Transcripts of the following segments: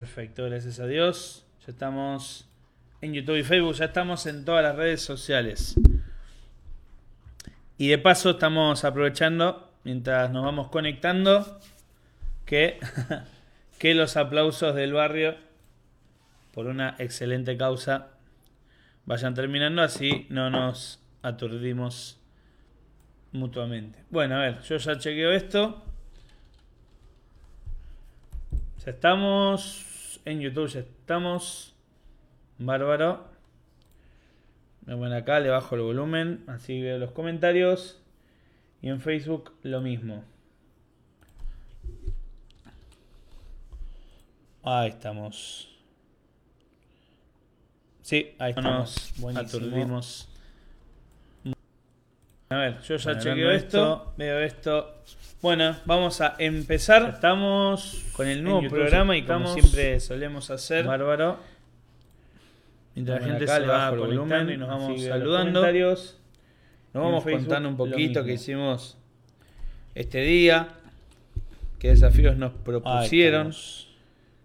Perfecto, gracias a Dios. Ya estamos en YouTube y Facebook, ya estamos en todas las redes sociales. Y de paso estamos aprovechando, mientras nos vamos conectando, que, que los aplausos del barrio por una excelente causa vayan terminando, así no nos aturdimos mutuamente. Bueno, a ver, yo ya chequeo esto. Ya estamos en YouTube ya estamos. Bárbaro. Me voy acá, le bajo el volumen, así veo los comentarios. Y en Facebook lo mismo. Ahí estamos. Sí, ahí estamos. Aturdimos. A ver, yo ya chequeo esto, veo esto. Bueno, vamos a empezar. Estamos con el nuevo programa y como siempre solemos hacer. Bárbaro. Mientras la gente se va volumen y nos vamos saludando. Nos vamos contando un poquito que hicimos este día. Qué desafíos nos propusieron.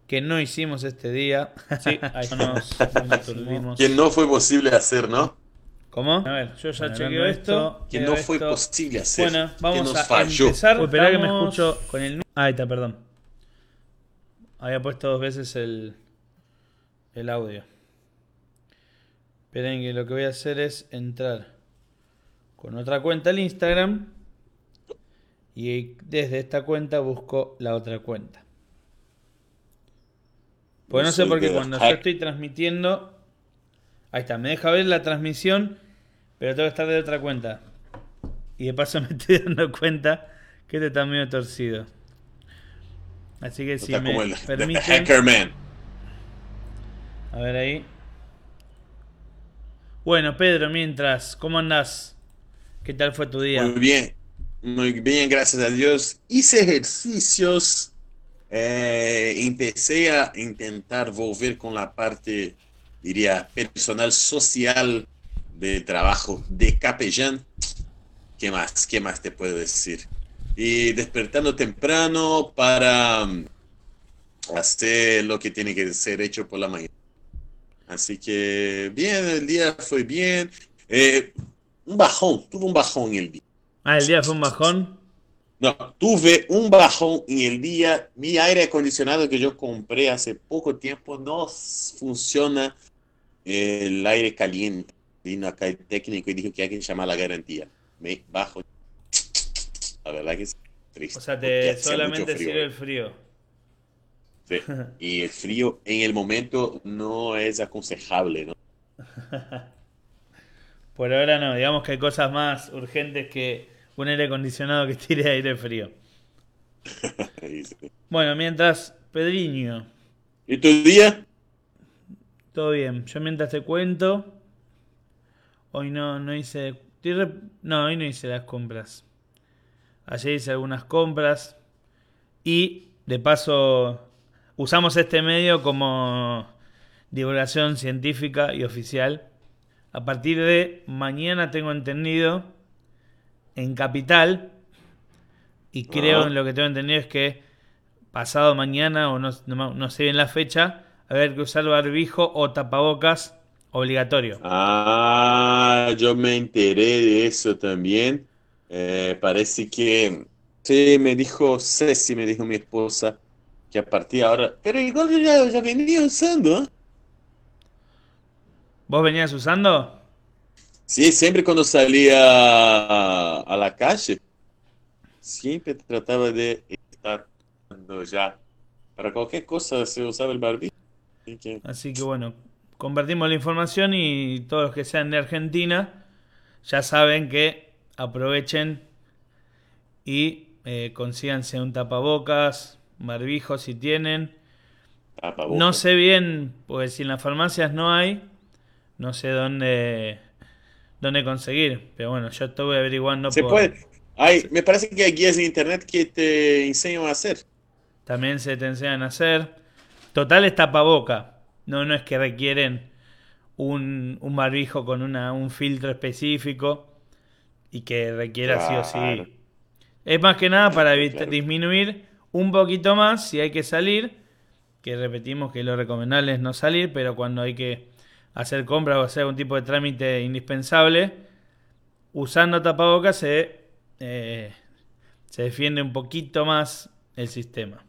Que no hicimos este día. Sí, ahí nos, Que no fue posible hacer, ¿no? ¿Cómo? A ver, yo ya chequeo esto. Que no fue posible hacer. Bueno, vamos a empezar. Uy, que me escucho con el. Ah, ahí está, perdón. Había puesto dos veces el, el audio. Esperen que lo que voy a hacer es entrar con otra cuenta al Instagram. Y desde esta cuenta busco la otra cuenta. Pues no sé por qué cuando yo estoy transmitiendo. Ahí está, me deja ver la transmisión pero tengo que estar de otra cuenta. Y de paso me estoy dando cuenta que este está medio torcido. Así que si me permiten... A ver ahí. Bueno, Pedro, mientras, ¿cómo andás? ¿Qué tal fue tu día? Muy bien, muy bien, gracias a Dios. Hice ejercicios, eh, empecé a intentar volver con la parte, diría, personal, social de trabajo de capellán. ¿Qué más? ¿Qué más te puedo decir? Y despertando temprano para mm, hacer lo que tiene que ser hecho por la mañana. Así que bien, el día fue bien. Eh, un bajón, tuve un bajón el día. Ah, el día fue un bajón. No, tuve un bajón en el día. Mi aire acondicionado que yo compré hace poco tiempo no funciona el aire caliente vino acá el técnico y dijo que hay que llamar a la garantía. Me bajo. La verdad que es triste. O sea, te solamente sirve el frío. Sí. Y el frío en el momento no es aconsejable, ¿no? Por ahora no, digamos que hay cosas más urgentes que un aire acondicionado que tire aire frío. Bueno, mientras, Pedriño. ¿Y tu día? Todo bien. Yo mientras te cuento, Hoy no, no hice. No, hoy no hice las compras. Ayer hice algunas compras. Y de paso usamos este medio como divulgación científica y oficial. A partir de mañana tengo entendido en Capital. Y creo en lo que tengo entendido es que pasado mañana, o no, no sé bien la fecha, a ver que usar barbijo o tapabocas Obligatorio. Ah, yo me enteré de eso también. Eh, parece que sí, me dijo Ceci, me dijo mi esposa, que a partir de ahora. Pero igual yo ya, venía usando. ¿eh? ¿Vos venías usando? Sí, siempre cuando salía a, la calle, siempre trataba de estar ya. Para cualquier cosa se usaba el barbijo. Así que bueno, compartimos la información y todos los que sean de Argentina ya saben que aprovechen y eh, consíganse un tapabocas, barbijo si tienen. No sé bien, pues si en las farmacias no hay, no sé dónde dónde conseguir, pero bueno, yo estoy averiguando. Se puede. Hay, me parece que hay guías en internet que te enseñan a hacer. También se te enseñan a hacer. Total es tapaboca. No, no es que requieren un, un barbijo con una, un filtro específico y que requiera sí o sí. Es más que nada para disminuir un poquito más si hay que salir, que repetimos que lo recomendable es no salir, pero cuando hay que hacer compras o hacer algún tipo de trámite indispensable, usando tapabocas se, eh, se defiende un poquito más el sistema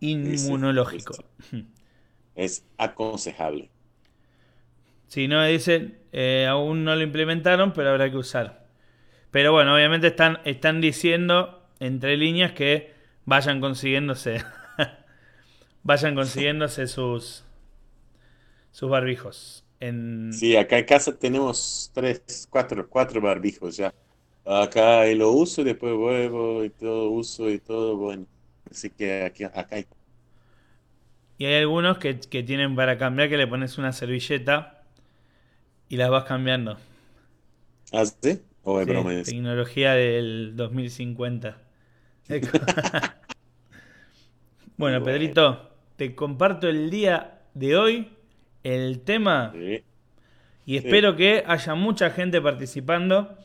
inmunológico. Es aconsejable. Si no, dicen, eh, aún no lo implementaron, pero habrá que usar. Pero bueno, obviamente están, están diciendo entre líneas que vayan consiguiéndose. vayan consiguiéndose sus, sus barbijos. En... Sí, acá en casa tenemos tres, cuatro, cuatro barbijos ya. Acá lo uso, después vuelvo y todo uso y todo, bueno. Así que aquí, acá hay. Y hay algunos que, que tienen para cambiar que le pones una servilleta y las vas cambiando. ¿Ah, sí? ¿O es Sí, broma eso? tecnología del 2050. bueno. Pedrito, te comparto el día de hoy el tema Sí. y espero que haya mucha gente participando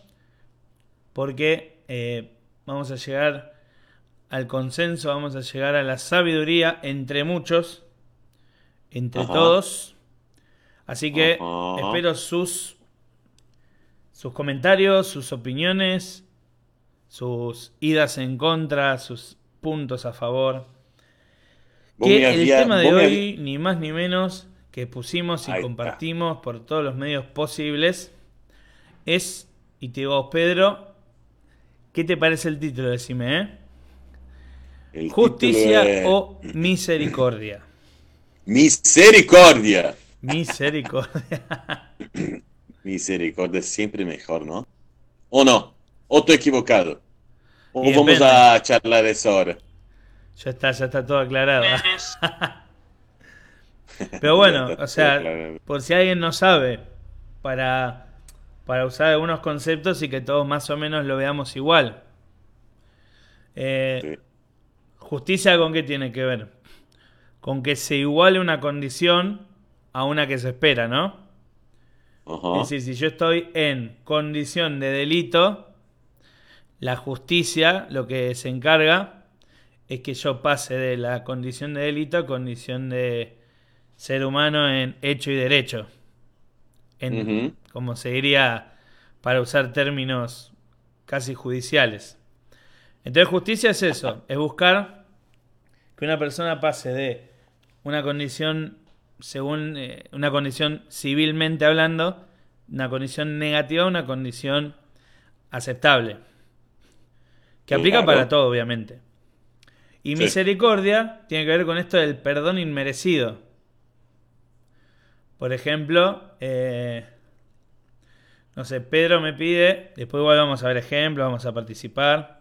porque eh, vamos a llegar al consenso, vamos a llegar a la sabiduría entre muchos, entre Ajá. todos. Así que Ajá. espero sus, sus comentarios, sus opiniones, sus idas en contra, sus puntos a favor. Que el había- tema de hoy, ni más ni menos, que pusimos y Ahí está. compartimos por todos los medios posibles, es, y te digo, Pedro, ¿qué te parece el título? Decime, ¿eh? El Justicia es o misericordia. Misericordia. Misericordia. Misericordia es siempre mejor, ¿no? ¿O no? ¿O estoy equivocado? ¿O Y vamos depende. a charlar eso ahora? ya está, ya está todo aclarado. Pero bueno, o sea, por si alguien no sabe, para, para usar algunos conceptos y que todos más o menos lo veamos igual. Eh, Sí. Justicia con qué tiene que ver? Con que se iguale una condición a una que se espera, ¿no? Es decir, si yo estoy en condición de delito, la justicia lo que se encarga es que yo pase de la condición de delito a condición de ser humano en hecho y derecho. En. Como se diría para usar términos casi judiciales. Entonces justicia es eso, es buscar que una persona pase de una condición, según eh, una condición civilmente hablando, una condición negativa a una condición aceptable. Que aplica Claro. para todo, obviamente. Y Sí. misericordia tiene que ver con esto del perdón inmerecido. Por ejemplo, eh, no sé, Pedro me pide, después igual vamos a ver ejemplos, vamos a participar.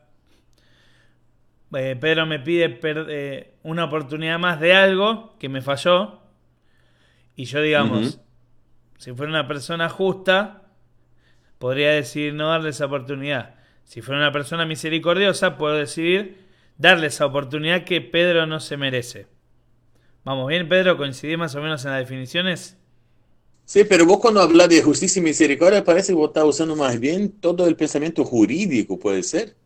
Eh, Pedro me pide per- eh, una oportunidad más de algo que me falló. Y yo, digamos, si fuera una persona justa, podría decidir no darle esa oportunidad. Si fuera una persona misericordiosa, puedo decidir darle esa oportunidad que Pedro no se merece. Vamos bien, Pedro, coincidí más o menos en las definiciones. Sí, pero vos cuando hablas de justicia y misericordia parece que vos estás usando más bien todo el pensamiento jurídico, ¿puede ser?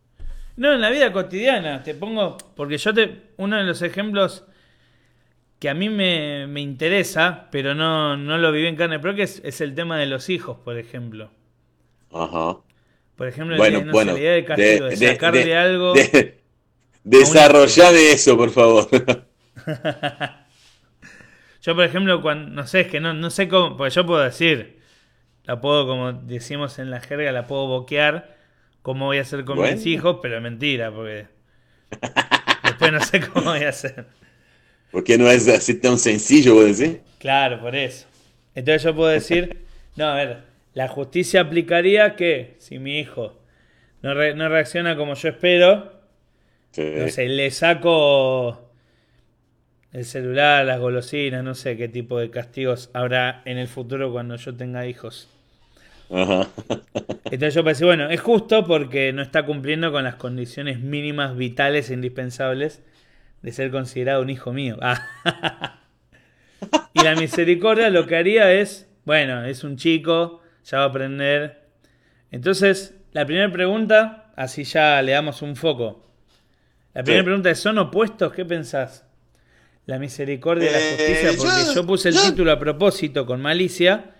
No, en la vida cotidiana, te pongo, porque yo te, uno de los ejemplos que a mí me, me interesa, pero no, no lo viví en carne propia, es, es el tema de los hijos, por ejemplo. Ajá. Por ejemplo, Bueno, bueno. la idea de castigo, de, sacarle de- algo. de- desarrollame eso, por favor. Yo, por ejemplo, cuando, no sé, es que no, no sé cómo, porque yo puedo decir, la puedo, como decimos en la jerga, la puedo boquear, cómo voy a hacer con Bueno. mis hijos, pero es mentira, porque después no sé cómo voy a hacer. Porque no es así tan sencillo, vos decís. Claro, por eso. Entonces yo puedo decir, no, a ver, la justicia aplicaría que si mi hijo no, re- no reacciona como yo espero, Sí. no sé, le saco el celular, las golosinas, no sé qué tipo de castigos habrá en el futuro cuando yo tenga hijos. Ajá. Entonces yo pensé, bueno, es justo porque no está cumpliendo con las condiciones mínimas vitales e indispensables de ser considerado un hijo mío. Ah. y la misericordia lo que haría es, bueno, es un chico, ya va a aprender. Entonces, la primera pregunta, así ya le damos un foco. La primera Sí. pregunta es, ¿son opuestos? ¿Qué pensás? La misericordia y la Eh, justicia, porque yo- yo, puse el yo- título a propósito con malicia,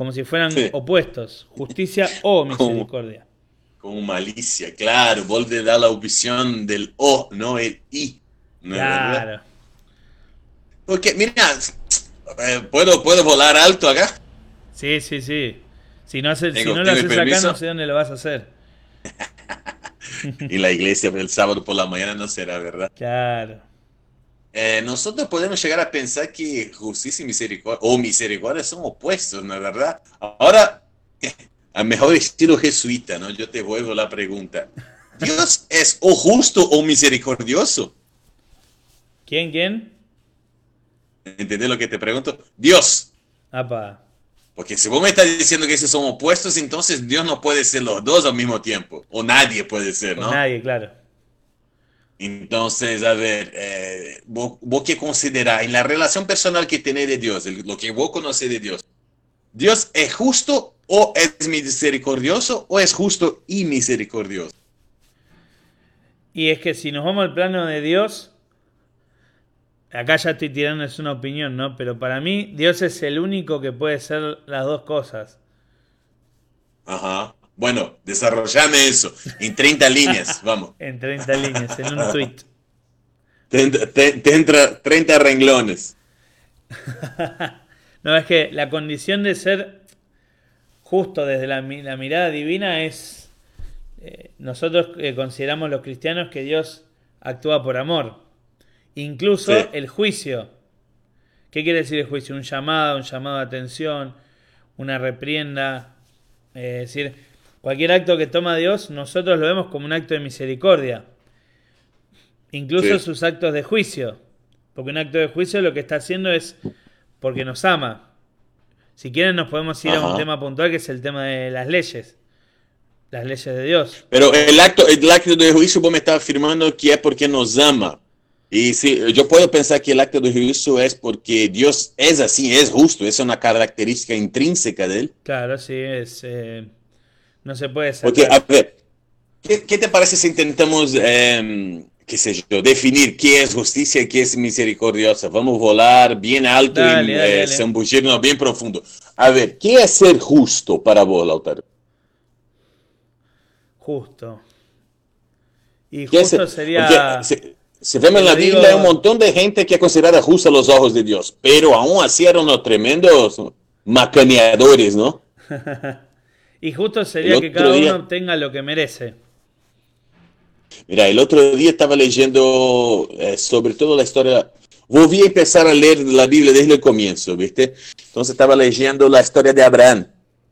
como si fueran Sí. opuestos, justicia o Como- misericordia. Con malicia, claro. Vos le da la opción del O, no el I. ¿no es verdad? Claro. Porque, mira, eh, ¿puedo, ¿puedo volar alto acá? Sí, sí, sí. Si no, hace- si no lo ¿tiene haces acá, permiso? no sé dónde lo vas a hacer. Y la iglesia el sábado por la mañana no será, ¿verdad? Claro. Eh, nosotros podemos llegar a pensar que justicia y misericordia, o misericordia, son opuestos, ¿no es verdad? Ahora, a mejor estilo jesuita, ¿no? Yo te vuelvo la pregunta. ¿Dios es o justo o misericordioso? ¿Quién, quién? ¿Entendés lo que te pregunto? Dios. Apa. Porque si vos me estás diciendo que esos son opuestos, entonces Dios no puede ser los dos al mismo tiempo. O nadie puede ser, ¿no? nadie, claro. Entonces, a ver, eh, vos, vos qué considerás en la relación personal que tenés de Dios, lo que vos conocés de Dios, ¿Dios es justo o es misericordioso o es justo y misericordioso? Y es que si nos vamos al plano de Dios, acá ya estoy tirando es una opinión, ¿no? Pero para mí Dios es el único que puede ser las dos cosas. Ajá. Bueno, desarrollame eso en 30 líneas, vamos. En 30 líneas, en un tweet. 30, te- te entra 30 renglones. No, es que la condición de ser justo desde la, mi- la mirada divina es... eh, nosotros eh, consideramos los cristianos que Dios actúa por amor. Incluso Sí. el juicio. ¿Qué quiere decir el juicio? Un llamado, un llamado de atención, una reprienda. eh, es decir, cualquier acto que toma Dios, nosotros lo vemos como un acto de misericordia. Incluso Sí. sus actos de juicio. Porque un acto de juicio lo que está haciendo es porque nos ama. Si quieren nos podemos ir a un tema puntual que es el tema de las leyes. Las leyes de Dios. Pero el acto, el acto de juicio, vos me estás afirmando que es porque nos ama. Y sí, yo puedo pensar que el acto de juicio es porque Dios es así, es justo, es una característica intrínseca de él. Claro, sí, es... eh, no se puede Porque, sacar. a ver, ¿qué, qué te parece si intentamos, em, qué sé yo, definir qué es justicia y qué es misericordiosa? Vamos a volar bien alto Dale, y dale, eh, dale. zambullirnos bien profundo. A ver, ¿qué es ser justo para vos, Lautaro? Justo. Y ¿Qué es justo ser- sería... porque se, se vemos en la digo- Biblia un montón de gente que es considerada justa a los ojos de Dios, pero aún así eran unos tremendos macaneadores, ¿no? y justo sería que cada día- uno obtenga lo que merece. Mira, el otro día estaba leyendo eh, sobre todo la historia. Volví a empezar a leer la Biblia desde el comienzo, ¿viste? Entonces estaba leyendo la historia de Abraham.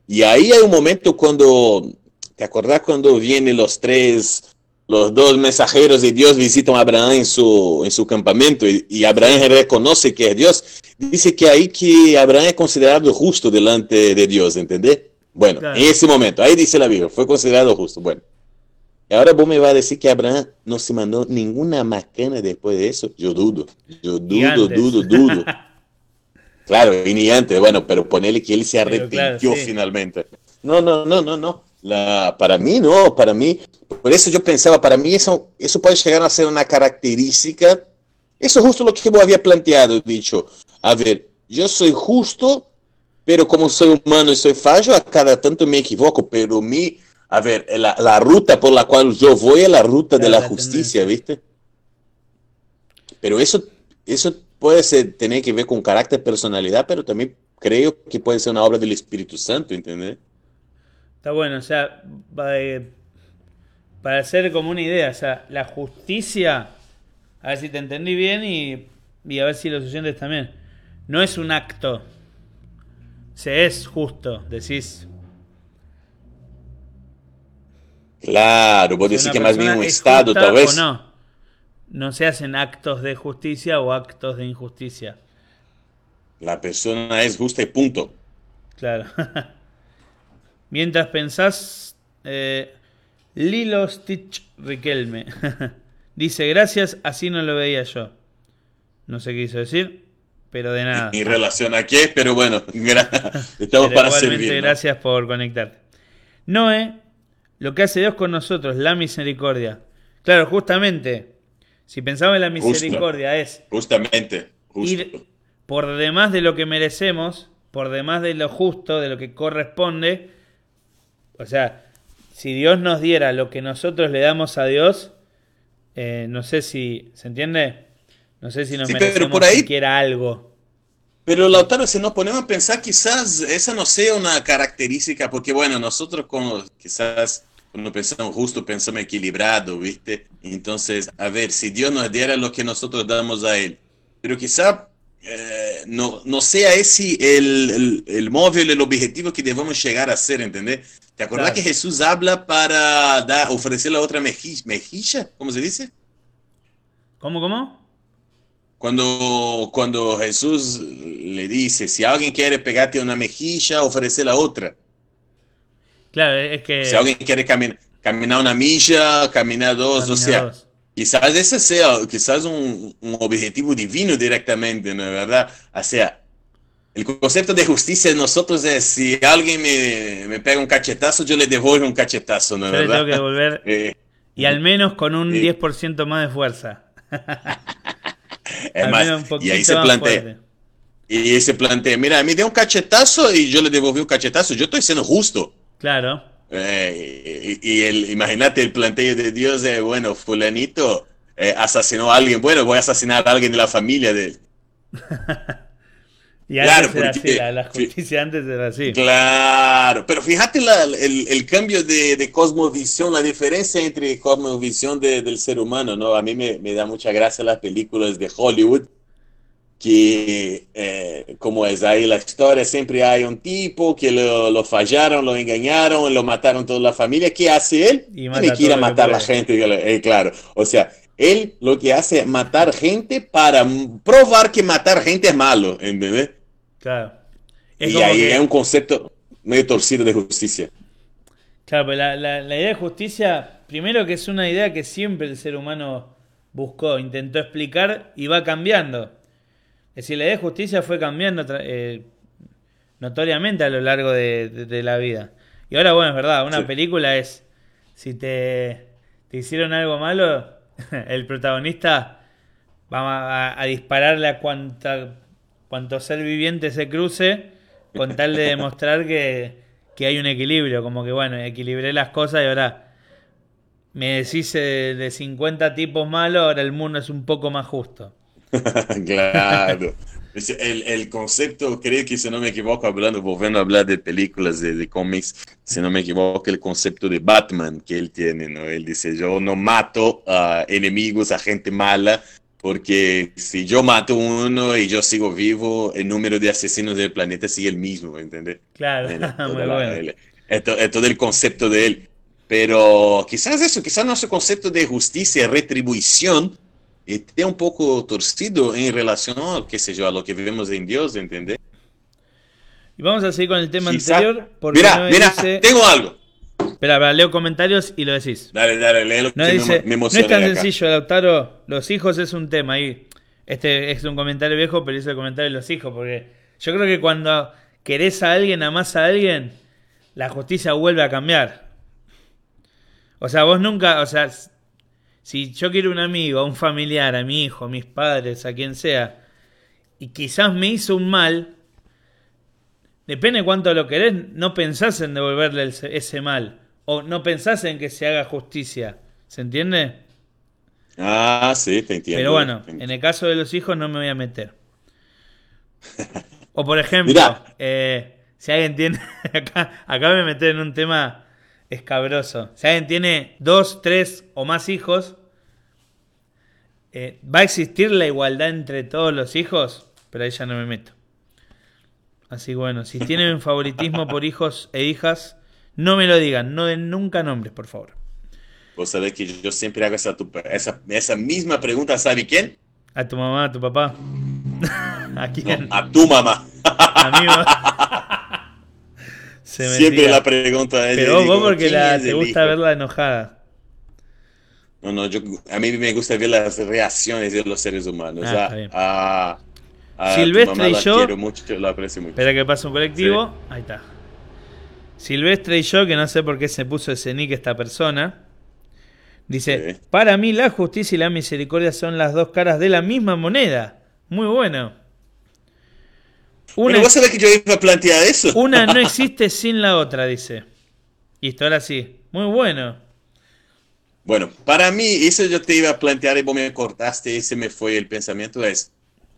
Y ahí hay un momento cuando, ¿te acordás cuando vienen los tres, los dos mensajeros de Dios visitan a Abraham en su, en su campamento y, y Abraham reconoce que es Dios? Dice que ahí que Abraham es considerado justo delante de Dios, ¿entendés? Bueno, Claro. en ese momento, ahí dice la Biblia, fue considerado justo. Bueno. Y ahora vos me vas a decir que Abraham no se mandó ninguna macana después de eso. Yo dudo, yo dudo, dudo, dudo. Claro, y ni antes, bueno, pero ponele que él se arrepintió claro, sí. finalmente. No, no, no, no, no. La, para mí no, para mí, por eso yo pensaba, para mí eso, eso puede llegar a ser una característica. Eso es justo lo que vos había planteado, dicho. A ver, yo soy justo, pero como soy humano y soy fallo, a cada tanto me equivoco, pero mi, a ver, la, la ruta por la cual yo voy es la ruta de la la justicia, tendencia. ¿viste? Pero eso, eso puede ser, tener que ver con carácter, personalidad, pero también creo que puede ser una obra del Espíritu Santo, ¿entendés? Está bueno, o sea, eh, para hacer como una idea, o sea, la justicia, a ver si te entendí bien y, y a ver si los oyentes también, no es un acto, se es justo, decís. Claro, vos decís que más bien un es estado, tal vez. No se hacen actos de justicia o actos de injusticia. La persona es justa y punto. Claro. Mientras pensás, eh, Lilo Stitch Riquelme dice: Gracias, así no lo veía yo. No sé qué quiso decir, pero de nada. En relación a qué, pero bueno, estamos Pero para servir. ¿no? gracias por conectarte. Noé, lo que hace Dios con nosotros, la misericordia. Claro, justamente, si pensamos en la Justo. misericordia es Justamente, ir por demás de lo que merecemos, por demás de lo justo, de lo que corresponde. O sea, si Dios nos diera lo que nosotros le damos a Dios, eh, no sé si, ¿se entiende? No sé si nos Sí, merecemos por ahí- siquiera algo. Pero Lautaro, si nos ponemos a pensar, quizás esa no sea una característica, porque bueno, nosotros como quizás cuando pensamos justo, pensamos equilibrado, ¿viste? Entonces, a ver, si Dios nos diera lo que nosotros damos a Él, pero quizá eh, no, no sea ese el, el, el móvil, el objetivo que debamos llegar a ser, ¿entendés? ¿Te acordás Claro. que Jesús habla para dar, ofrecer la otra mejilla, mejilla? ¿Cómo se dice? ¿Cómo, cómo? Cuando, cuando Jesús le dice, si alguien quiere pegarte una mejilla, ofrece la otra. Claro, es que... Si alguien quiere caminar, caminar una milla, caminar dos, o sea, Caminados. quizás ese sea quizás un, un objetivo divino directamente, ¿no es verdad? O sea, el concepto de justicia de nosotros es, si alguien me, me pega un cachetazo, yo le devuelvo un cachetazo, ¿no es Yo le verdad? tengo que devolver Eh, y al menos con un Sí. 10% más de fuerza. es más, y ahí se plantea, fuerte. y se plantea, mira, me dio un cachetazo y yo le devolví un cachetazo, yo estoy siendo justo. Claro. Eh, y, y el, imagínate el planteo de Dios de, bueno, fulanito eh, asesinó a alguien, bueno, voy a asesinar a alguien de la familia de él. Y Claro, antes era así, porque- la, la justicia antes era así. Claro, pero fíjate la- el, el cambio de, de cosmovisión, la diferencia entre cosmovisión de- del ser humano, ¿no? A mí me, me da mucha gracia las películas de Hollywood, que eh, como es ahí la historia, siempre hay un tipo que lo, lo fallaron, lo engañaron, lo mataron toda la familia, ¿qué hace él? Y Tiene que ir a matar a la gente, eh, claro, o sea, él lo que hace es matar gente para probar que matar gente es malo, ¿entendés? Claro. Es Y ahí que- es un concepto medio torcido de justicia. Claro, pero la, la- la idea de justicia, primero que es una idea que siempre el ser humano buscó, intentó explicar y va cambiando. Es decir, la idea de justicia fue cambiando eh, notoriamente a lo largo de, de- de la vida. Y ahora, bueno, es verdad, una Sí. película es, si te, te hicieron algo malo, el protagonista va a, a dispararle a cuanta, cuanto ser viviente se cruce con tal de demostrar que, que hay un equilibrio, como que bueno, equilibré las cosas y ahora me decís eh, de 50 tipos malos, ahora el mundo es un poco más justo. claro. El, el concepto, creo que si no me equivoco, hablando, volviendo a hablar de películas, de, de cómics, si no me equivoco, el concepto de Batman que él tiene, ¿no? Él dice, yo no mato a enemigos, a gente mala, porque si yo mato uno y yo sigo vivo, el número de asesinos del planeta sigue el mismo, ¿entendés? Claro, Bueno, muy la- bueno. el- es, to- es todo el concepto de él. Pero quizás eso, quizás nuestro concepto de justicia retribución esté un poco torcido en relación, qué sé yo, a lo que vivimos en Dios, ¿entendés? Y vamos a seguir con el tema Quizá- anterior. Porque Mira, no mira, dice... tengo algo. Espera, leo comentarios y lo decís. Dale, dale, léelo, No que me, dice, me no es tan de acá. sencillo, Lautaro. Los hijos es un tema ahí. Este es un comentario viejo, pero hice el comentario de los hijos, porque yo creo que cuando querés a alguien, amás a alguien, la justicia vuelve a cambiar. O sea, vos nunca, o sea, si yo quiero un amigo, a un familiar, a mi hijo, a mis padres, a quien sea, y quizás me hizo un mal, depende cuánto lo querés, no pensás en devolverle ese mal, o no pensás en que se haga justicia. ¿Se entiende? Ah, sí, te entiendo. Pero bueno, en el caso de los hijos no me voy a meter. O por ejemplo, eh, si alguien tiene, acá, acá me meter en un tema escabroso. Si alguien tiene dos, tres o más hijos, eh, ¿va a existir la igualdad entre todos los hijos? Pero ahí ya no me meto. Así que bueno, si tienen favoritismo por hijos e hijas, no me lo digan, no den nunca nombres, por favor. Vos sabés que yo siempre hago esa, tu- esa, esa misma pregunta, ¿sabe quién? A tu mamá, a tu papá. ¿A quién? No, a tu mamá. A mí me- Se me Siempre tira. la pregunta es... Pero vos, digo, vos porque ¿quién la, te gusta hijo? verla enojada. No, no, yo, a mí me gusta ver las reacciones de los seres humanos. Ah, a, está bien. a- a tu Silvestre mamá y la yo- quiero mucho, la aprecio mucho. Espera que pase un colectivo. Ahí está. Silvestre y yo, que no sé por qué se puso ese nick esta persona. Dice, Sí. para mí la justicia y la misericordia son las dos caras de la misma moneda. Muy bueno. Una, Pero vos sabés que yo iba a plantear eso. Una no existe sin la otra, dice. Listo, ahora sí. Muy bueno. Bueno, para mí, eso yo te iba a plantear y vos me cortaste y se me fue el pensamiento. Es,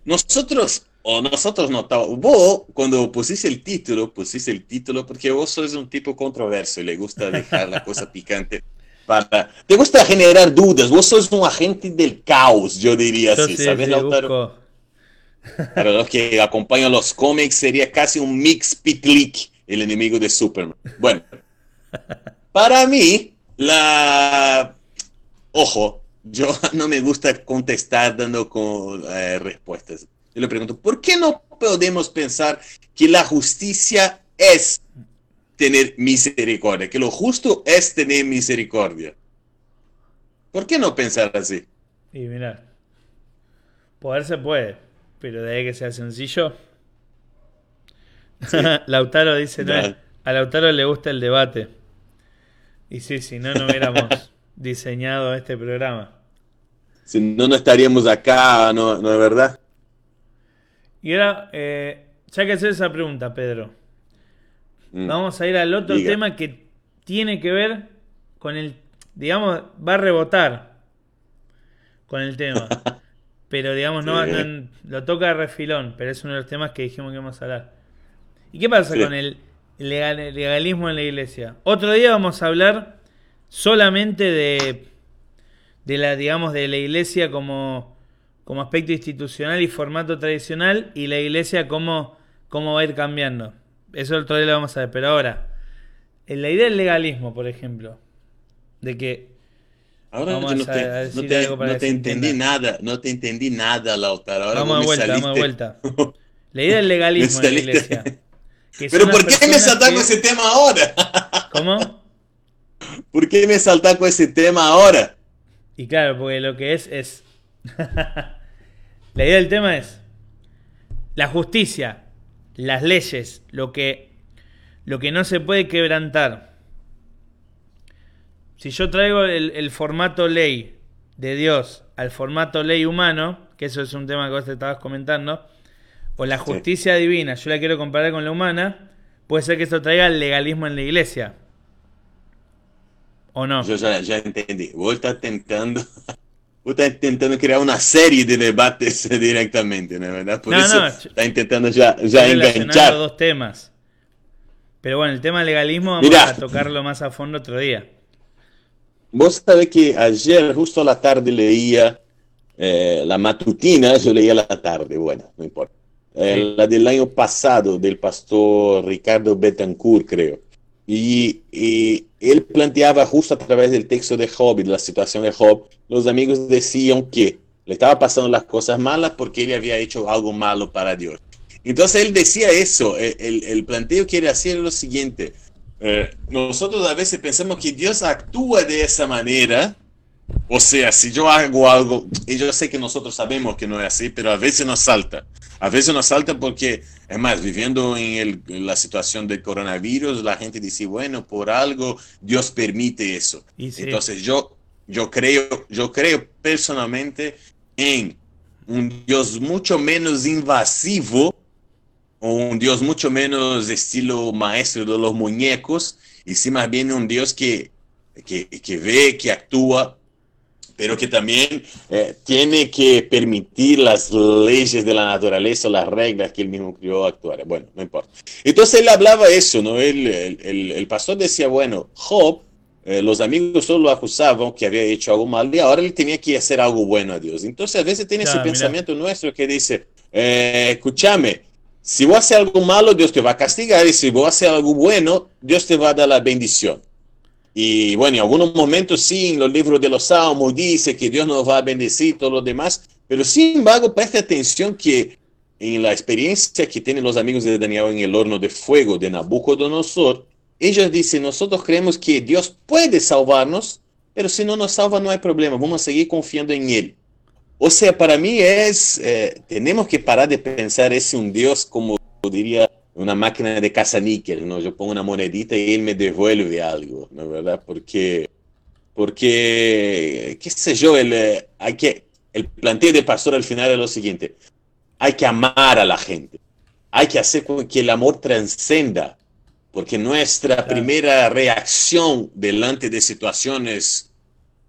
nosotros, o nosotros no, vos cuando pusiste el título, pusiste el título porque vos sos un tipo controverso y le gusta dejar la cosa picante. Para, te gusta generar dudas, vos sos un agente del caos, yo diría así, ¿sabes, Lautaro? Para los que acompañan los cómics, sería casi un mix pitlick, el enemigo de Superman. Bueno, para mí, la... Ojo, yo no me gusta contestar dando con, eh, respuestas. Yo le pregunto, ¿por qué no podemos pensar que la justicia es tener misericordia? Que lo justo es tener misericordia. ¿Por qué no pensar así? Y mira, poder se puede, pero de ahí que sea sencillo. Lautaro dice, no, a Lautaro le gusta el debate. Y sí, si no, no hubiéramos diseñado este programa. Si no, no estaríamos acá, ¿no, ¿no es verdad? Y ahora, eh, ya que hacer esa pregunta, Pedro, mm. vamos a ir al otro tema que tiene que ver con el, digamos, va a rebotar con el tema. pero digamos, no, lo toca de refilón, pero es uno de los temas que dijimos que íbamos a hablar. ¿Y qué pasa con el legalismo en la iglesia? Otro día vamos a hablar solamente de, de la, digamos, de la iglesia como como aspecto institucional y formato tradicional y la iglesia cómo, cómo va a ir cambiando. Eso otro día lo vamos a ver, pero ahora, en la idea del legalismo, por ejemplo, de que... Ahora no te, entendí nada, no te entendí nada, Lautaro. Ahora vamos de vuelta, vamos de vuelta. La idea del legalismo en la iglesia. pero ¿por qué me saltas con ese tema ahora? ¿Cómo? ¿Por qué me saltas con ese tema ahora? Y claro, porque lo que es es La idea del tema es la justicia, las leyes, lo que, lo que no se puede quebrantar. Si yo traigo el, formato ley de Dios al formato ley humano, que eso es un tema que vos te estabas comentando, o la justicia divina, yo la quiero comparar con la humana, puede ser que esto traiga el legalismo en la iglesia. ¿O no? Yo ya, ya entendí. Vos estás tentando está intentando crear una serie de debates directamente, ¿no? ¿verdad? Por eso está intentando ya, ya enganchar. dos temas. Pero bueno, el tema legalismo vamos a tocarlo más a fondo otro día. Vos sabés que ayer, justo a la tarde, leía eh, la matutina, yo leía la tarde, bueno, no importa. Eh, la del año pasado, del pastor Ricardo Betancourt, creo. Y, él planteaba justo a través del texto de Job y de la situación de Job, los amigos decían que le estaba pasando las cosas malas porque él había hecho algo malo para Dios. Entonces él decía eso, el, planteo quiere hacer lo siguiente, eh, nosotros a veces pensamos que Dios actúa de esa manera, o sea, si yo hago algo, y yo sé que nosotros sabemos que no es así, pero a veces nos salta. A veces nos salta porque, es más, viviendo en, la situación del coronavirus, la gente dice, bueno, por algo Dios permite eso. Entonces yo, yo, creo, yo creo personalmente en un Dios mucho menos invasivo, un Dios mucho menos estilo maestro de los muñecos, y sí más bien un Dios que, que, que ve, que actúa pero que también eh, tiene que permitir las leyes de la naturaleza, las reglas que él mismo crió actuar. Bueno, no importa. Entonces él hablaba eso, ¿no? el, el, pastor decía, bueno, Job, eh, los amigos solo lo acusaban que había hecho algo mal y ahora él tenía que hacer algo bueno a Dios. Entonces a veces tiene ese pensamiento nuestro que dice, eh, escúchame, si vos haces algo malo, Dios te va a castigar y si vos haces algo bueno, Dios te va a dar la bendición. Y bueno, en algunos momentos sí, en los libros de los Salmos dice que Dios nos va a bendecir y todo lo demás, pero sin embargo, preste atención que en la experiencia que tienen los amigos de Daniel en el horno de fuego de Nabucodonosor, ellos dicen, nosotros creemos que Dios puede salvarnos, pero si no nos salva no hay problema, vamos a seguir confiando en Él. O sea, para mí es, eh, tenemos que parar de pensar ese un Dios como diría una máquina de caza-níquel, ¿no? Yo pongo una monedita y él me devuelve algo, ¿no verdad? Porque, porque, qué sé yo, el, eh, hay que, el planteo de pastor al final es lo siguiente. hay que amar a la gente. Hay que hacer que el amor transcenda. Porque nuestra primera reacción delante de situaciones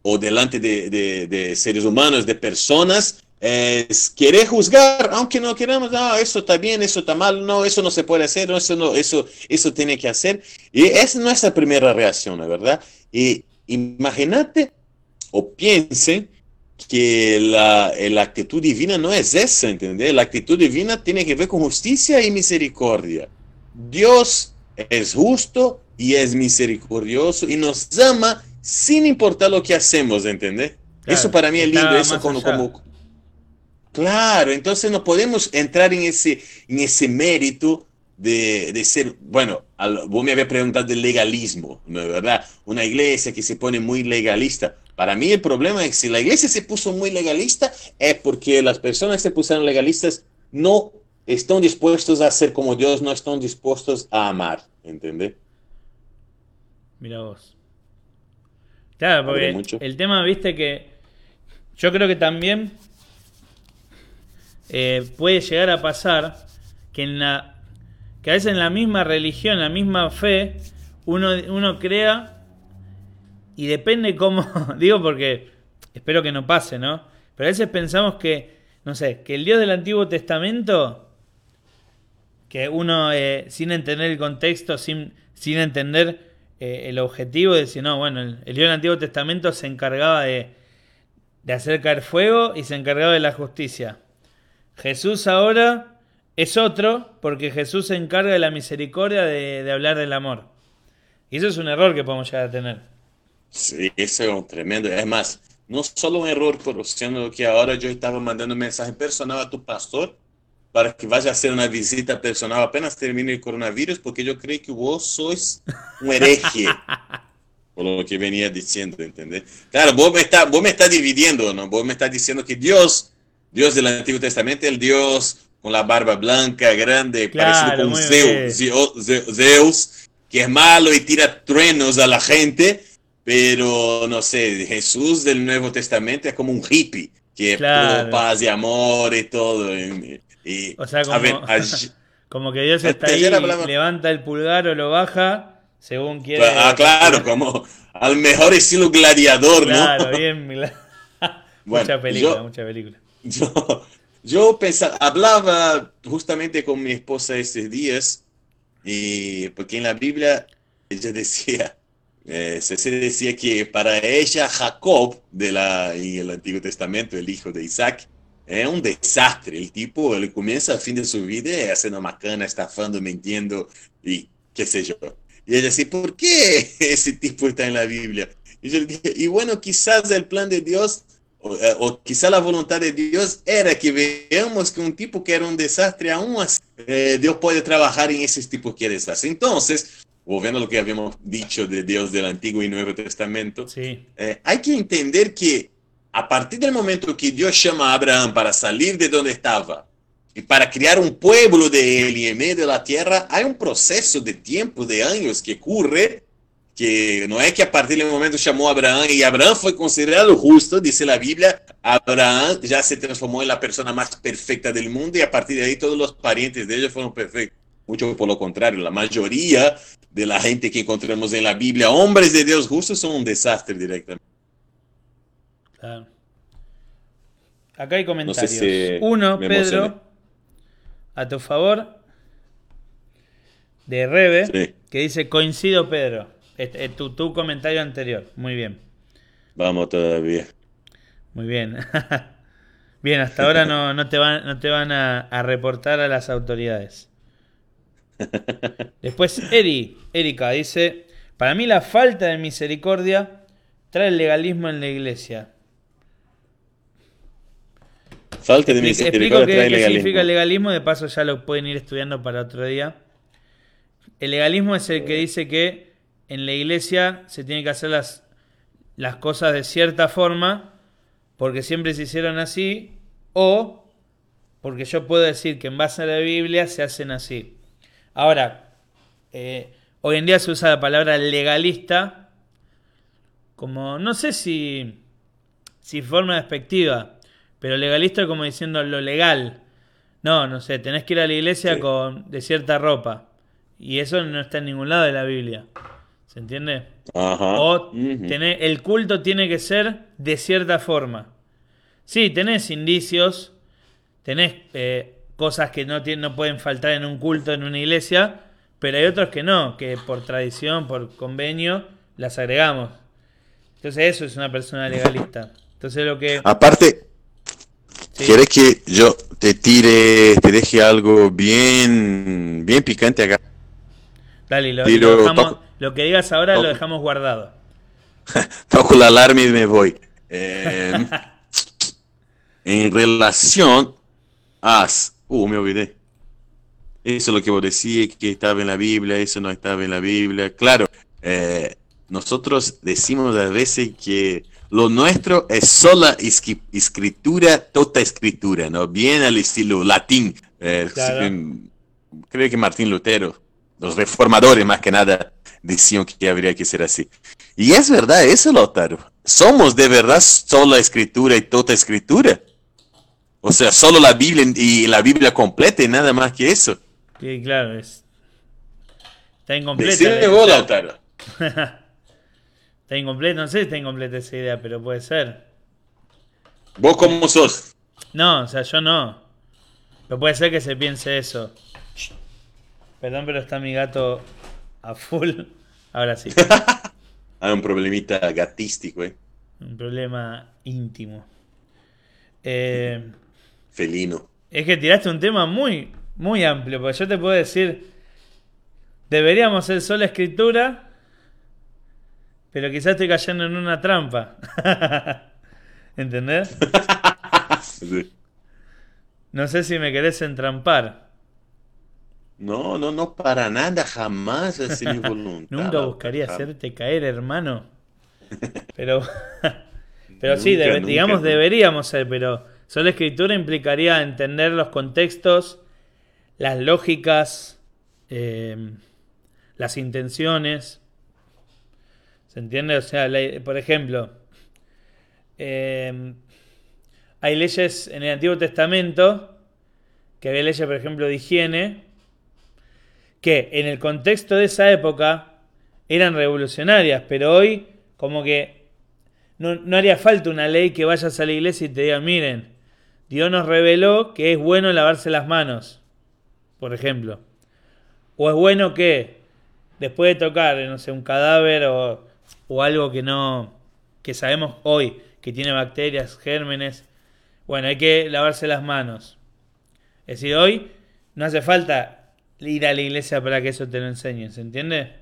o delante de, seres humanos, de personas, es querer juzgar, aunque no queramos, no, eso está bien, eso está mal, no, eso no se puede hacer, no, eso, no, eso, eso tiene que hacer. Y es nuestra primera reacción, ¿verdad? Y imagínate o piense que la, la, actitud divina no es esa, ¿entendés? La actitud divina tiene que ver con justicia y misericordia. Dios es justo y es misericordioso y nos ama sin importar lo que hacemos, ¿entendés? eso para mí es lindo, eso como, como, Claro, entonces no podemos entrar en ese, en ese mérito de, de ser, bueno, al, vos me habías preguntado del legalismo, ¿no verdad? Una iglesia que se pone muy legalista. Para mí el problema es que si la iglesia se puso muy legalista es porque las personas que se pusieron legalistas no están dispuestos a ser como Dios, no están dispuestos a amar, ¿entendés? Mira vos. Claro, porque el tema, viste que yo creo que también eh, puede llegar a pasar que en la que a veces en la misma religión, en la misma fe, uno, uno crea y depende cómo, digo porque espero que no pase, ¿no? Pero a veces pensamos que, no sé, que el Dios del Antiguo Testamento, que uno eh, sin entender el contexto, sin, sin entender eh, el objetivo, de decir, no, bueno, el, el, Dios del Antiguo Testamento se encargaba de, de hacer caer fuego y se encargaba de la justicia. Jesús ahora es otro porque Jesús se encarga de la misericordia de, hablar del amor. Y eso es un error que podemos llegar a tener. Sí, eso es un tremendo. Es más, no solo un error, sino que ahora yo estaba mandando un mensaje personal a tu pastor para que vaya a hacer una visita personal apenas termine el coronavirus, porque yo creo que vos sois un hereje. por lo que venía diciendo, ¿entendés? Claro, vos me estás vos me está dividiendo, ¿no? Vos me estás diciendo que Dios Dios del Antiguo Testamento, el Dios con la barba blanca, grande, parecido con Zeus, Zeus, que es malo y tira truenos a la gente, pero no sé, Jesús del Nuevo Testamento es como un hippie, que es paz y amor y todo. o sea, como, que Dios está ahí, levanta el pulgar o lo baja, según quiere. Ah, claro, como al mejor estilo gladiador, ¿no? Claro, bien. mucha película, mucha película. Yo, yo pensaba, hablaba justamente con mi esposa estos días, y porque en la Biblia ella decía, eh, se decía que para ella Jacob, de la, en el Antiguo Testamento, el hijo de Isaac, es un desastre. El tipo, él comienza al fin de su vida haciendo macana, estafando, mintiendo y qué sé yo. Y ella decía, ¿por qué ese tipo está en la Biblia? Y y bueno, quizás el plan de Dios eh, o, quizá la voluntad de Dios era que veamos que un tipo que era un desastre aún así, eh, Dios puede trabajar en ese tipo que desastre. Entonces, volviendo a lo que habíamos dicho de Dios del Antiguo y Nuevo Testamento, sí. Eh, hay que entender que a partir del momento que Dios llama a Abraham para salir de donde estaba y para crear un pueblo de él y en medio de la tierra, hay un proceso de tiempo, de años que ocurre que no es que a partir del momento llamó a Abraham y Abraham fue considerado justo, dice la Biblia, Abraham ya se transformó en la persona más perfecta del mundo y a partir de ahí todos los parientes de ellos fueron perfectos. Mucho por lo contrario, la mayoría de la gente que encontramos en la Biblia, hombres de Dios justos, son un desastre directamente. Claro. Acá hay comentarios. Uno, Pedro, a tu favor, de Rebe, que dice, coincido Pedro. Este, eh, tu, comentario anterior. Muy bien. Vamos todavía. Muy bien. bien, hasta ahora no, te van, no te van a, reportar a las autoridades. Después, Eri, Erika dice: Para mí, la falta de misericordia trae el legalismo en la iglesia. Falta de misericordia trae qué, significa el legalismo. De paso, ya lo pueden ir estudiando para otro día. El legalismo es el que dice que en la iglesia se tiene que hacer las, las cosas de cierta forma, porque siempre se hicieron así, o porque yo puedo decir que en base a la Biblia se hacen así. Ahora, eh, hoy en día se usa la palabra legalista como, no sé si, si forma despectiva, pero legalista como diciendo lo legal, No, no sé, tenés que ir a la iglesia Sí. con de cierta ropa. Y eso no está en ningún lado de la Biblia. ¿Se entiende? Ajá. O tenés- el culto tiene que ser de cierta forma. Sí, tenés indicios, tenés eh, cosas que no, tienen- no pueden faltar en un culto, en una iglesia, pero hay otros que no, que por tradición, por convenio, las agregamos. Entonces eso es una persona legalista. Entonces lo que... Aparte, sí, ¿quieres que yo te tire, te deje algo bien, bien picante acá? dale, lo, tiro- lo dejamos- lo que digas ahora lo toco. dejamos guardado. Toco la alarma y me voy. Eh, en relación a... Uh, me olvidé. Eso es lo que vos decías, que estaba en la Biblia, eso no estaba en la Biblia. Claro, eh, nosotros decimos a veces que lo nuestro es sola escritura, toda escritura, ¿no? Bien al estilo latín. Eh, Claro. creo que Martín Lutero, los reformadores más que nada, decían que habría que ser así. Y es verdad eso, Lautaro. Somos de verdad sola escritura y toda escritura. O sea, solo la Biblia y la Biblia completa y nada más que eso. Sí, claro, es... Está incompleta. Decime la- vos, Lautaro. Está incompleta, no sé si está incompleta esa idea, pero puede ser. ¿Vos cómo sos? No, o sea, yo no. Pero puede ser que se piense eso. Perdón, pero está mi gato a full. Ahora sí. Hay un problemita gatístico, ¿eh? Un problema íntimo. Eh, Felino. es que tiraste un tema muy, muy amplio. Porque yo te puedo decir. Deberíamos ser sola escritura. Pero quizás estoy cayendo en una trampa. ¿Entendés? Sí. No sé si me querés entrampar. No, no, no, para nada, jamás mi voluntad. Nunca buscaría hacerte caer, hermano. Pero, pero sí, Nunca, debe- nunca, digamos, nunca. deberíamos ser, pero sola escritura implicaría entender los contextos, las lógicas, eh, las intenciones. ¿Se entiende? O sea, la- por ejemplo, eh, hay leyes en el Antiguo Testamento, que había leyes, por ejemplo, de higiene, que en el contexto de esa época eran revolucionarias, pero hoy como que no, haría falta una ley que vayas a la iglesia y te diga, miren, Dios nos reveló que es bueno lavarse las manos, por ejemplo. O es bueno que después de tocar, no sé, un cadáver o, o algo que no, que sabemos hoy que tiene bacterias, gérmenes, bueno, hay que lavarse las manos. Es decir, hoy no hace falta ir a la iglesia para que eso te lo enseñen, ¿se entiende?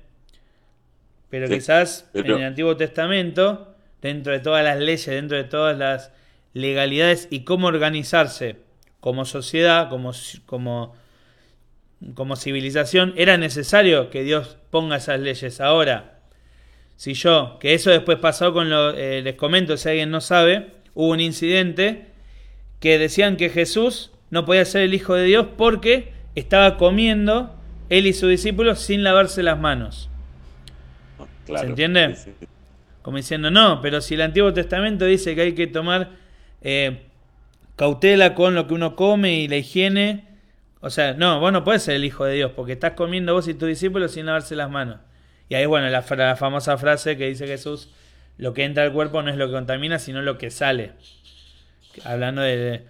Pero Sí, quizás pero- en el Antiguo Testamento, dentro de todas las leyes, dentro de todas las legalidades y cómo organizarse como sociedad, como, ci- como, como civilización, era necesario que Dios ponga esas leyes. Ahora, si yo, que eso después pasó con lo, eh, les comento si alguien no sabe, hubo un incidente que decían que Jesús no podía ser el Hijo de Dios porque estaba comiendo él y sus discípulos sin lavarse las manos. Claro. ¿Se entiende? Sí, sí. Como diciendo, no, pero si el Antiguo Testamento dice que hay que tomar eh, cautela con lo que uno come y la higiene, o sea, no, vos no podés ser el Hijo de Dios porque estás comiendo vos y tus discípulos sin lavarse las manos. Y ahí, bueno, la famosa frase que dice Jesús, lo que entra al cuerpo no es lo que contamina, sino lo que sale. Hablando de...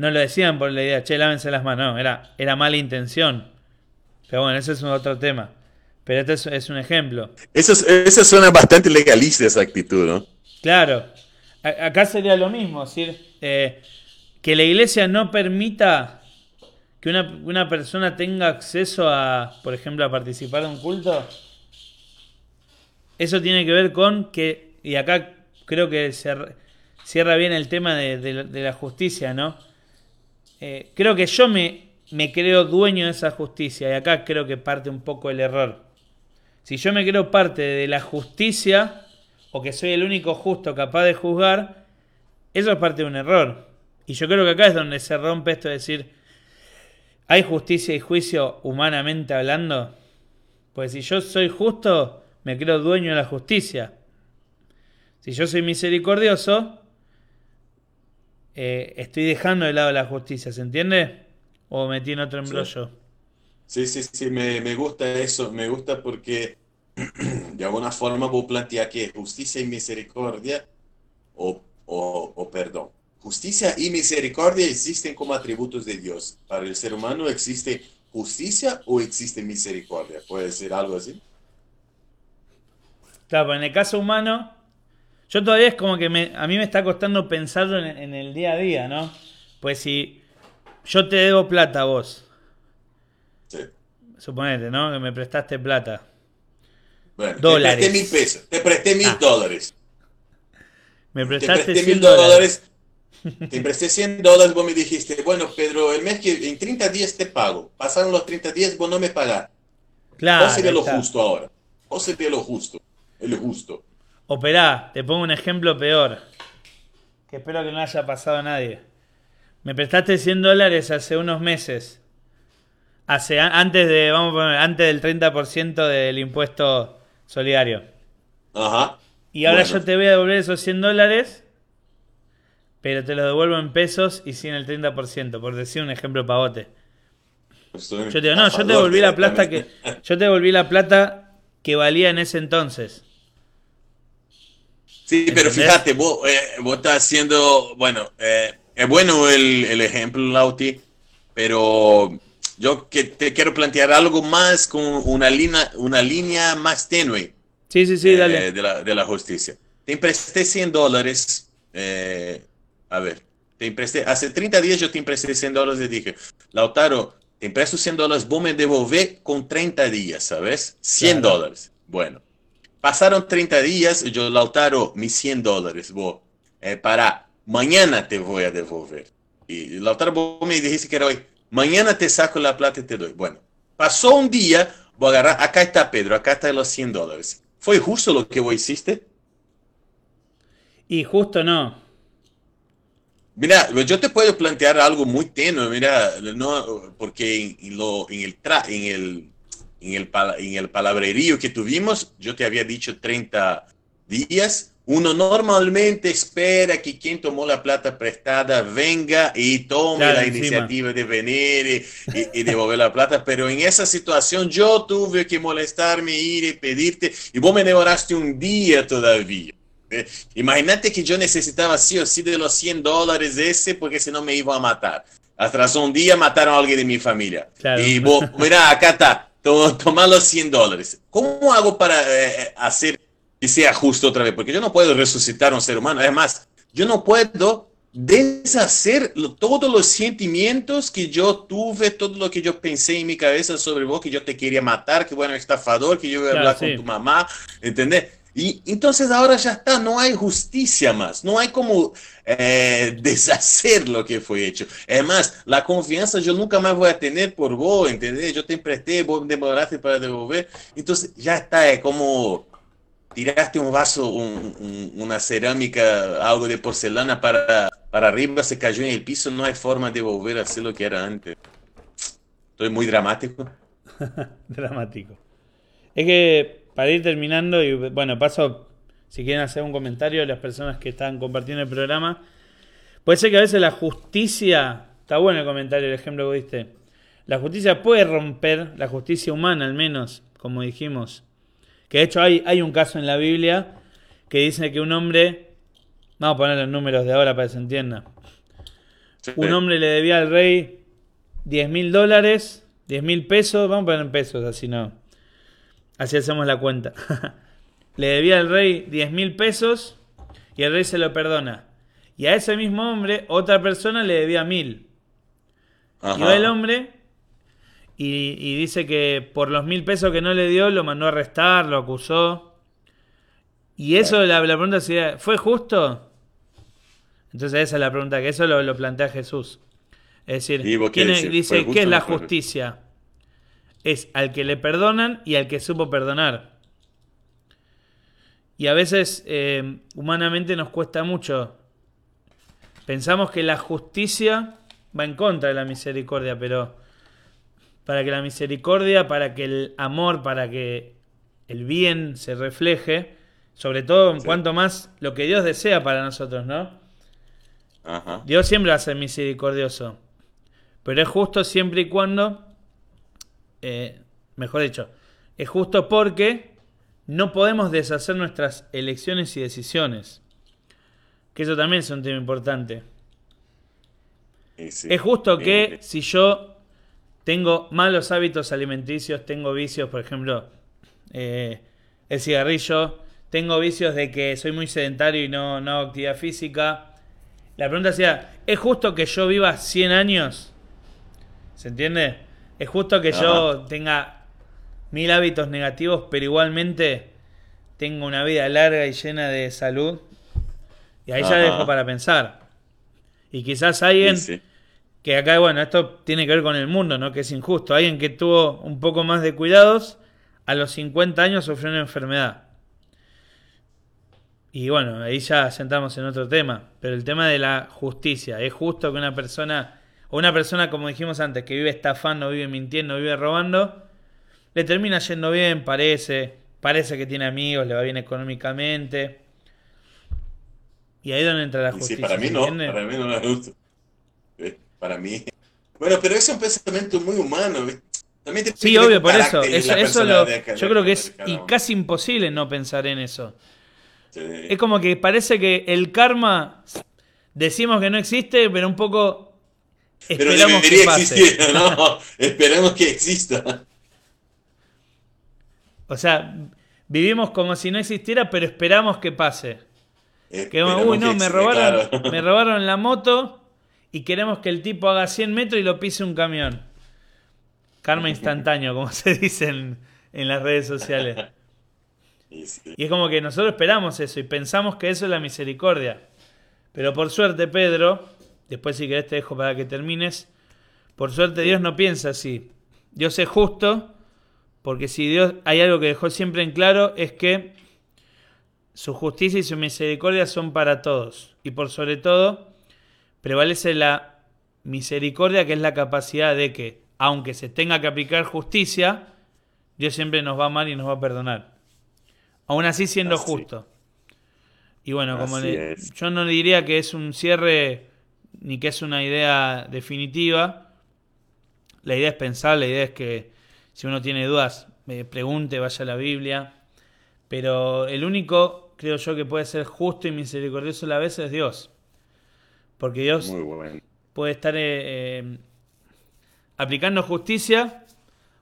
no lo decían por la idea, che, lávense las manos, no, era, era mala intención. Pero bueno, ese es un otro tema. Pero este es, es un ejemplo. Eso, es- eso suena bastante legalista esa actitud, ¿no? Claro, A- acá sería lo mismo, es decir, eh, que la iglesia no permita que una, una persona tenga acceso a, por ejemplo, a participar de un culto. Eso tiene que ver con que, y acá creo que cer- cierra bien el tema de, de- de la justicia, ¿no? Eh, creo que yo me, me creo dueño de esa justicia y acá creo que parte un poco el error. Si yo me creo parte de la justicia o que soy el único justo capaz de juzgar, eso es parte de un error. Y yo creo que acá es donde se rompe esto de decir, ¿hay justicia y juicio humanamente hablando? Pues si yo soy justo, me creo dueño de la justicia. Si yo soy misericordioso, eh, estoy dejando de lado la justicia, ¿se entiende? ¿O metí en otro embrollo? Sí, sí, sí, me, me gusta eso, me gusta porque de alguna forma vos plantear que justicia y misericordia o, o, o perdón. Justicia y misericordia existen como atributos de Dios. Para el ser humano existe justicia o existe misericordia. ¿Puede ser algo así? Claro, en el caso humano, yo todavía es como que me, a mí me está costando pensarlo en, en el día a día, ¿no? Pues si yo te debo plata a vos, Sí. suponete, ¿no? Que me prestaste plata. Bueno, Dólares. te presté mil pesos, te presté mil Ah. dólares. Me Te prestaste presté 100 mil dólares. Te presté 100 dólares, vos me dijiste, bueno, Pedro, el mes que en 30 días te pago. Pasaron los 30 días, vos no me pagás. Claro. ¿Cuál sería lo está. justo ahora? ¿Cuál sería lo justo? El justo. Operá, te pongo un ejemplo peor. Que espero que no haya pasado a nadie. Me prestaste 100 dólares hace unos meses. Hace, antes de, vamos a poner, antes del 30% del impuesto solidario. Ajá. Y ahora Bueno. yo te voy a devolver esos 100 dólares, pero te los devuelvo en pesos y sin el 30%, por decir un ejemplo pavote. Yo te digo, no, yo te devolví la plata que. Yo te devolví la plata que valía en ese entonces. Sí, pero ¿Entendés? fíjate, vos, eh, vos estás haciendo, bueno, eh, es bueno el, el ejemplo, Lauti, pero yo que te quiero plantear algo más con una línea, una línea más tenue. Sí, sí, sí, eh, dale. de, la, de la justicia. Te empresté 100 dólares. eh, a ver, te empresté, hace 30 días yo te empresté 100 dólares y dije, Lautaro, te empresto 100 dólares, vos me devolver con 30 días, ¿sabes? 100 Claro. dólares. Bueno, pasaron 30 días, yo, Lautaro, mis 100 dólares, vos, eh, para, mañana te voy a devolver. Y Lautaro, vos me dijiste que era hoy, mañana te saco la plata y te doy. Bueno, pasó un día, voy a agarrar, acá está Pedro, acá están los 100 dólares. ¿Fue justo lo que vos hiciste? Y justo no. Mira, yo te puedo plantear algo muy tenue, mira, no, porque en, en lo, en el, tra- en el, en el, en el palabrerío que tuvimos, yo te había dicho 30 días. Uno normalmente espera que quien tomó la plata prestada venga y tome Claro, la encima. iniciativa de venir y, y- y devolver la plata, pero en esa situación yo tuve que molestarme, ir y pedirte, y vos me demoraste un día todavía. Eh, Imagínate que yo necesitaba sí o sí de los 100 dólares ese porque si no me iban a matar. Atrasó un día, mataron a alguien de mi familia. Claro. Y vos, mira, acá está, to- toma los 100 dólares. ¿Cómo hago para eh, hacer que sea justo otra vez? Porque yo no puedo resucitar a un ser humano. Además, yo no puedo deshacer todos los sentimientos que yo tuve, todo lo que yo pensé en mi cabeza sobre vos, que yo te quería matar, que bueno, estafador, que yo iba a Claro, hablar sí. con tu mamá, ¿entendés? Y entonces ahora ya está, no hay justicia más, no hay como eh, deshacer lo que fue hecho. Además, la confianza yo nunca más voy a tener por vos, ¿entendés? Yo te empresté, vos demoraste para devolver, entonces ya está, es como tiraste un vaso, un- un- una cerámica, algo de porcelana para, para arriba, se cayó en el piso, no hay forma de volver a ser lo que era antes. Estoy muy dramático. Dramático. Es que para ir terminando, y bueno, paso, si quieren hacer un comentario, las personas que están compartiendo el programa, puede ser que a veces la justicia, está bueno el comentario, el ejemplo que diste, la justicia puede romper, la justicia humana al menos, como dijimos, que de hecho hay, hay un caso en la Biblia que dice que un hombre, vamos a poner los números de ahora para que se entienda, un hombre le debía al rey 10 mil dólares, 10 mil pesos, vamos a poner en pesos, así no. Así hacemos la cuenta. le debía al rey 10 mil pesos y el rey se lo perdona. Y a ese mismo hombre, otra persona le debía mil. Ajá. Y va el hombre y, y dice que por los mil pesos que no le dio, lo mandó a arrestar, lo acusó. Y eso, la, la pregunta sería, ¿fue justo? Entonces esa es la pregunta, que eso lo, lo plantea Jesús. Es decir, ¿Y vos qué ¿quién es- dice, ¿qué es la justicia? Es al que le perdonan y al que supo perdonar. Y a veces eh, humanamente nos cuesta mucho. Pensamos que la justicia va en contra de la misericordia, pero para que la misericordia, para que el amor, para que el bien se refleje, sobre todo en Sí. cuanto más lo que Dios desea para nosotros, ¿no? Ajá. Dios siempre va a ser misericordioso. Pero es justo siempre y cuando, eh, mejor dicho, es justo porque no podemos deshacer nuestras elecciones y decisiones. Que eso también es un tema importante. Sí, sí. Es justo que si yo tengo malos hábitos alimenticios, tengo vicios, por ejemplo, eh, el cigarrillo, tengo vicios de que soy muy sedentario y no, no hago actividad física. La pregunta sería, ¿es justo que yo viva 100 años? ¿Se entiende? ¿Es justo que yo tenga mil hábitos negativos, pero igualmente tengo una vida larga y llena de salud? Y ahí ya Ajá. dejo para pensar. Y quizás alguien sí, sí. que acá, bueno, esto tiene que ver con el mundo, ¿no? Que es injusto. Alguien que tuvo un poco más de cuidados, a los 50 años sufrió una enfermedad. Y bueno, ahí ya sentamos en otro tema. Pero el tema de la justicia. ¿Es justo que una persona, o una persona, como dijimos antes, que vive estafando, vive mintiendo, vive robando, le termina yendo bien, parece, parece que tiene amigos, le va bien económicamente. Y ahí es donde entra la justicia. sí, para mí ¿se no, entiende? para mí no es justo. Eh, Para mí. Bueno, pero es un pensamiento muy humano. Sí, obvio, por eso. la lo- yo creo que es y casi imposible no pensar en eso. Sí. Es como que parece que el karma decimos que no existe, pero un poco Pero esperamos que pase. existir, ¿no? Esperemos que exista. O sea, vivimos como si no existiera, pero esperamos que pase. Que Esperemos uy, no, que me robaron, claro. me robaron la moto y queremos que el tipo haga 100 metros y lo pise un camión. Karma instantáneo, como se dice en, en las redes sociales. Sí, sí. Y es como que nosotros esperamos eso y pensamos que eso es la misericordia. Pero por suerte, Pedro, después si querés te dejo para que termines, por suerte Dios no piensa así. Dios es justo, porque si Dios hay algo que dejó siempre en claro es que su justicia y su misericordia son para todos. Y por sobre todo, prevalece la misericordia, que es la capacidad de que, aunque se tenga que aplicar justicia, Dios siempre nos va a amar y nos va a perdonar. Aún así siendo Así. justo. Y bueno, como le- yo no diría que es un cierre ni que es una idea definitiva. La idea es pensar, la idea es que si uno tiene dudas, me pregunte, vaya a la Biblia. Pero el único, creo yo, que puede ser justo y misericordioso a la vez es Dios. Porque Dios bueno. puede estar eh, eh, aplicando justicia,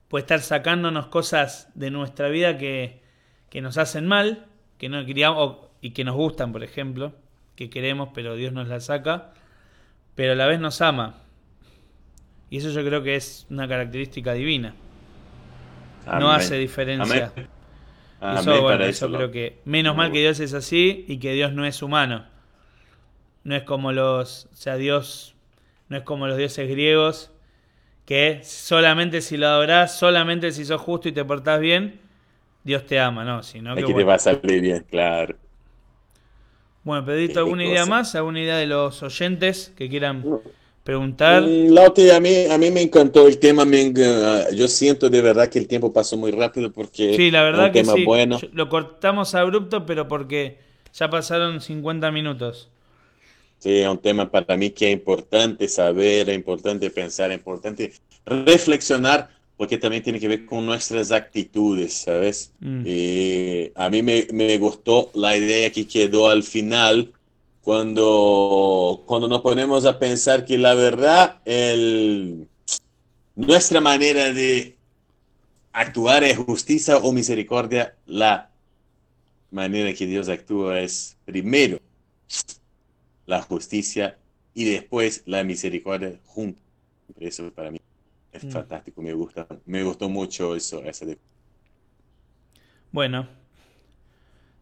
puede estar sacándonos cosas de nuestra vida que, que nos hacen mal, que no queríamos, y que nos gustan, por ejemplo, que queremos, pero Dios nos las saca, pero a la vez nos ama. Y eso yo creo que es una característica divina. No hace diferencia. Amén. Eso, bueno, eso eso, creo que menos mal que. Dios es así y que Dios no es humano. No es como los, o sea, Dios no es como los dioses griegos que solamente si lo adorás, solamente si sos justo y te portás bien, Dios te ama, no, sino que Aquí te va a salir bien, claro. Bueno, Pedrito, ¿alguna idea más? ¿Alguna idea de los oyentes que quieran preguntar? Mm, Lauti, a mí, a mí me encantó el tema. me enga- yo siento de verdad que el tiempo pasó muy rápido porque Sí, la es verdad un que tema sí. bueno. Lo cortamos abrupto, pero porque ya pasaron 50 minutos. Sí, es un tema para mí que es importante saber, es importante pensar, es importante reflexionar, porque también tiene que ver con nuestras actitudes, ¿sabes? Mm. Y a mí me, me gustó la idea que quedó al final, cuando, cuando nos ponemos a pensar que la verdad, el, nuestra manera de actuar es justicia o misericordia, la manera que Dios actúa es primero la justicia y después la misericordia juntos. Eso para mí es Mm. fantástico, me gusta, me gustó mucho eso, esa de- Bueno.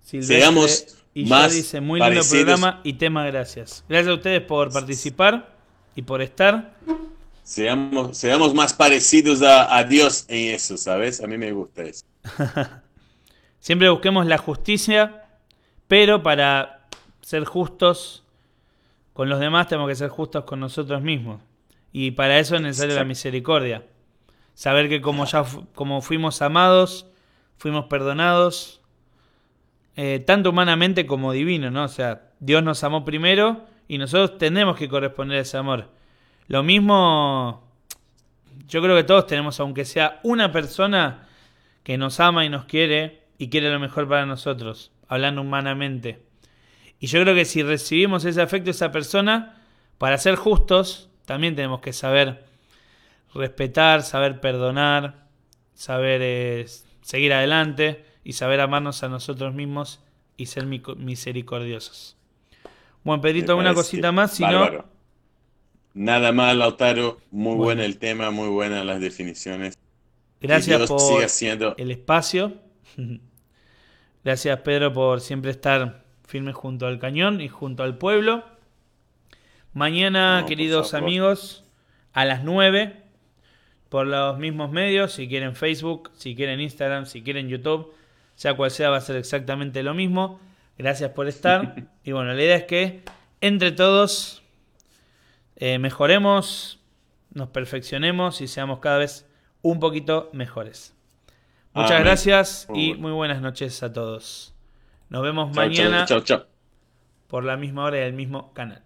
Silvestre Seamos y yo más dice, muy lindo parecidos. programa y tema, gracias. Gracias a ustedes por participar y por estar. Seamos, seamos más parecidos a, a Dios en eso, ¿sabes? A mí me gusta eso. Siempre busquemos la justicia, pero para ser justos con los demás tenemos que ser justos con nosotros mismos. Y para eso es necesaria la misericordia. Saber que como ya fu- como fuimos amados, fuimos perdonados, eh, tanto humanamente como divino, ¿no? O sea, Dios nos amó primero y nosotros tenemos que corresponder a ese amor. Lo mismo yo creo que todos tenemos, aunque sea una persona que nos ama y nos quiere y quiere lo mejor para nosotros, hablando humanamente. Y yo creo que si recibimos ese afecto de esa persona, para ser justos, también tenemos que saber respetar, saber perdonar, saber eh, seguir adelante y saber amarnos a nosotros mismos y ser misericordiosos. Bueno, Pedrito, ¿alguna cosita más? Si no... Nada más, Lautaro. Muy bueno. el tema, muy buenas las definiciones. Gracias por el espacio. Gracias, Pedro, por siempre estar firme junto al cañón y junto al pueblo. Mañana, queridos amigos, a las 9, por los mismos medios, si quieren Facebook, si quieren Instagram, si quieren YouTube, sea cual sea, va a ser exactamente lo mismo. Gracias por estar. y bueno, la idea es que entre todos eh, mejoremos, nos perfeccionemos y seamos cada vez un poquito mejores. Muchas gracias y muy buenas noches a todos. Nos vemos mañana por la misma hora y el mismo canal.